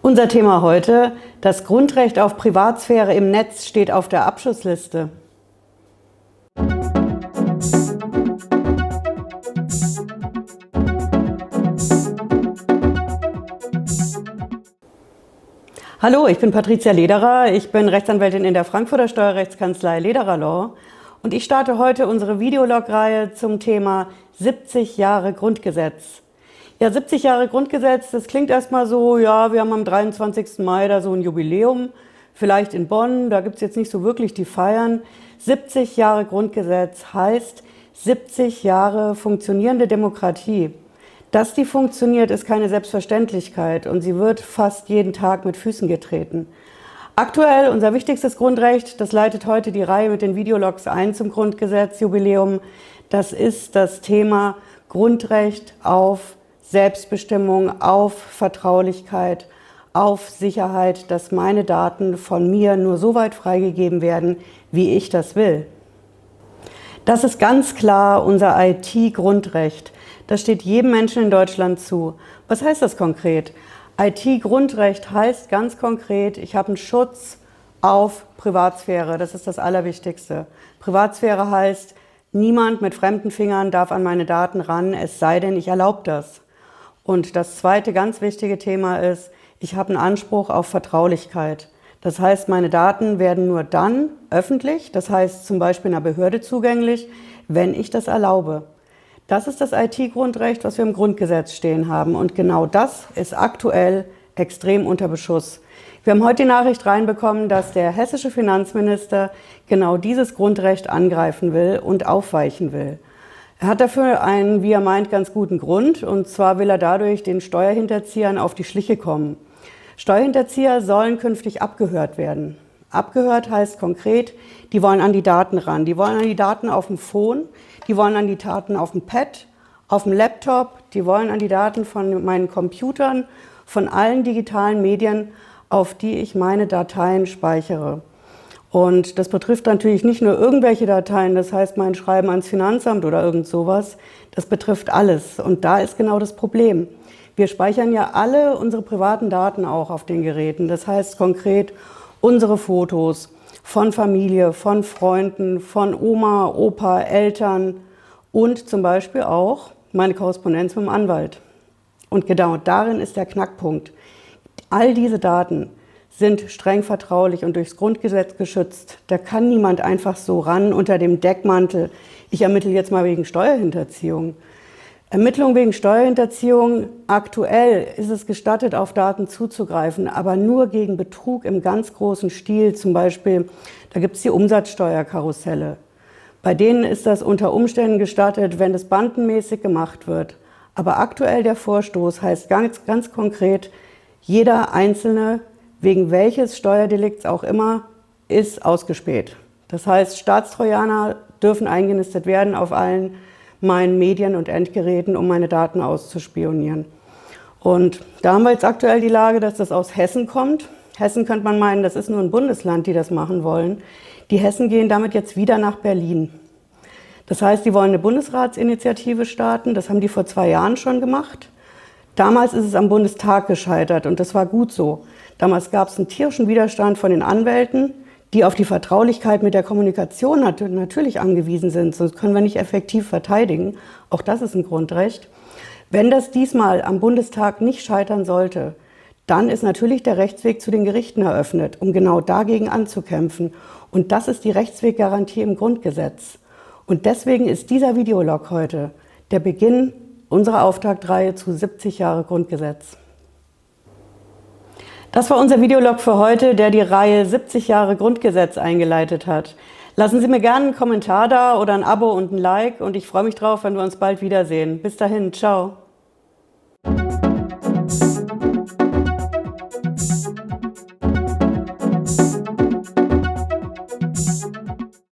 Unser Thema heute, das Grundrecht auf Privatsphäre im Netz steht auf der Abschussliste. Hallo, ich bin Patricia Lederer. Ich bin Rechtsanwältin in der Frankfurter Steuerrechtskanzlei Lederer Law und ich starte heute unsere Videolog-Reihe zum Thema 70 Jahre Grundgesetz. Ja, 70 Jahre Grundgesetz, das klingt erstmal so, ja, wir haben am 23. Mai da so ein Jubiläum, vielleicht in Bonn, da gibt's jetzt nicht so wirklich die Feiern. 70 Jahre Grundgesetz heißt 70 Jahre funktionierende Demokratie. Dass die funktioniert, ist keine Selbstverständlichkeit und sie wird fast jeden Tag mit Füßen getreten. Aktuell unser wichtigstes Grundrecht, das leitet heute die Reihe mit den Videologs ein zum Grundgesetzjubiläum, das ist das Thema Grundrecht auf Selbstbestimmung, auf Vertraulichkeit, auf Sicherheit, dass meine Daten von mir nur so weit freigegeben werden, wie ich das will. Das ist ganz klar unser IT-Grundrecht. Das steht jedem Menschen in Deutschland zu. Was heißt das konkret? IT-Grundrecht heißt ganz konkret, ich habe einen Schutz auf Privatsphäre. Das ist das Allerwichtigste. Privatsphäre heißt, niemand mit fremden Fingern darf an meine Daten ran, es sei denn, ich erlaube das. Und das zweite ganz wichtige Thema ist, ich habe einen Anspruch auf Vertraulichkeit. Das heißt, meine Daten werden nur dann öffentlich, das heißt zum Beispiel einer Behörde zugänglich, wenn ich das erlaube. Das ist das IT-Grundrecht, was wir im Grundgesetz stehen haben. Und genau das ist aktuell extrem unter Beschuss. Wir haben heute die Nachricht reinbekommen, dass der hessische Finanzminister genau dieses Grundrecht angreifen will und aufweichen will. Er hat dafür einen, wie er meint, ganz guten Grund. Und zwar will er dadurch den Steuerhinterziehern auf die Schliche kommen. Steuerhinterzieher sollen künftig abgehört werden. Abgehört heißt konkret, die wollen an die Daten ran. Die wollen an die Daten auf dem Phone, die wollen an die Daten auf dem Pad, auf dem Laptop, die wollen an die Daten von meinen Computern, von allen digitalen Medien, auf die ich meine Dateien speichere. Und das betrifft natürlich nicht nur irgendwelche Dateien, das heißt mein Schreiben ans Finanzamt oder irgend sowas, das betrifft alles. Und da ist genau das Problem. Wir speichern ja alle unsere privaten Daten auch auf den Geräten. Das heißt konkret, unsere Fotos von Familie, von Freunden, von Oma, Opa, Eltern und zum Beispiel auch meine Korrespondenz mit dem Anwalt. Und genau darin ist der Knackpunkt. All diese Daten sind streng vertraulich und durchs Grundgesetz geschützt. Da kann niemand einfach so ran unter dem Deckmantel, ich ermittle jetzt mal wegen Steuerhinterziehung. Ermittlung wegen Steuerhinterziehung, aktuell ist es gestattet, auf Daten zuzugreifen, aber nur gegen Betrug im ganz großen Stil. Zum Beispiel, da gibt es die Umsatzsteuerkarusselle. Bei denen ist das unter Umständen gestattet, wenn es bandenmäßig gemacht wird. Aber aktuell der Vorstoß heißt ganz, ganz konkret, jeder Einzelne, wegen welches Steuerdelikts auch immer, ist ausgespäht. Das heißt, Staatstrojaner dürfen eingenistet werden auf allen meinen Medien und Endgeräten, um meine Daten auszuspionieren. Und da haben wir jetzt aktuell die Lage, dass das aus Hessen kommt. Hessen könnte man meinen, das ist nur ein Bundesland, die das machen wollen. Die Hessen gehen damit jetzt wieder nach Berlin. Das heißt, die wollen eine Bundesratsinitiative starten. Das haben die vor zwei Jahren schon gemacht. Damals ist es am Bundestag gescheitert und das war gut so. Damals gab es einen tierischen Widerstand von den Anwälten die auf die Vertraulichkeit mit der Kommunikation natürlich angewiesen sind, sonst können wir nicht effektiv verteidigen. Auch das ist ein Grundrecht. Wenn das diesmal am Bundestag nicht scheitern sollte, dann ist natürlich der Rechtsweg zu den Gerichten eröffnet, um genau dagegen anzukämpfen. Und das ist die Rechtsweggarantie im Grundgesetz. Und deswegen ist dieser Videolog heute der Beginn unserer Auftaktreihe zu 70 Jahre Grundgesetz. Das war unser Videolog für heute, der die Reihe 70 Jahre Grundgesetz eingeleitet hat. Lassen Sie mir gerne einen Kommentar da oder ein Abo und ein Like und ich freue mich drauf, wenn wir uns bald wiedersehen. Bis dahin, ciao.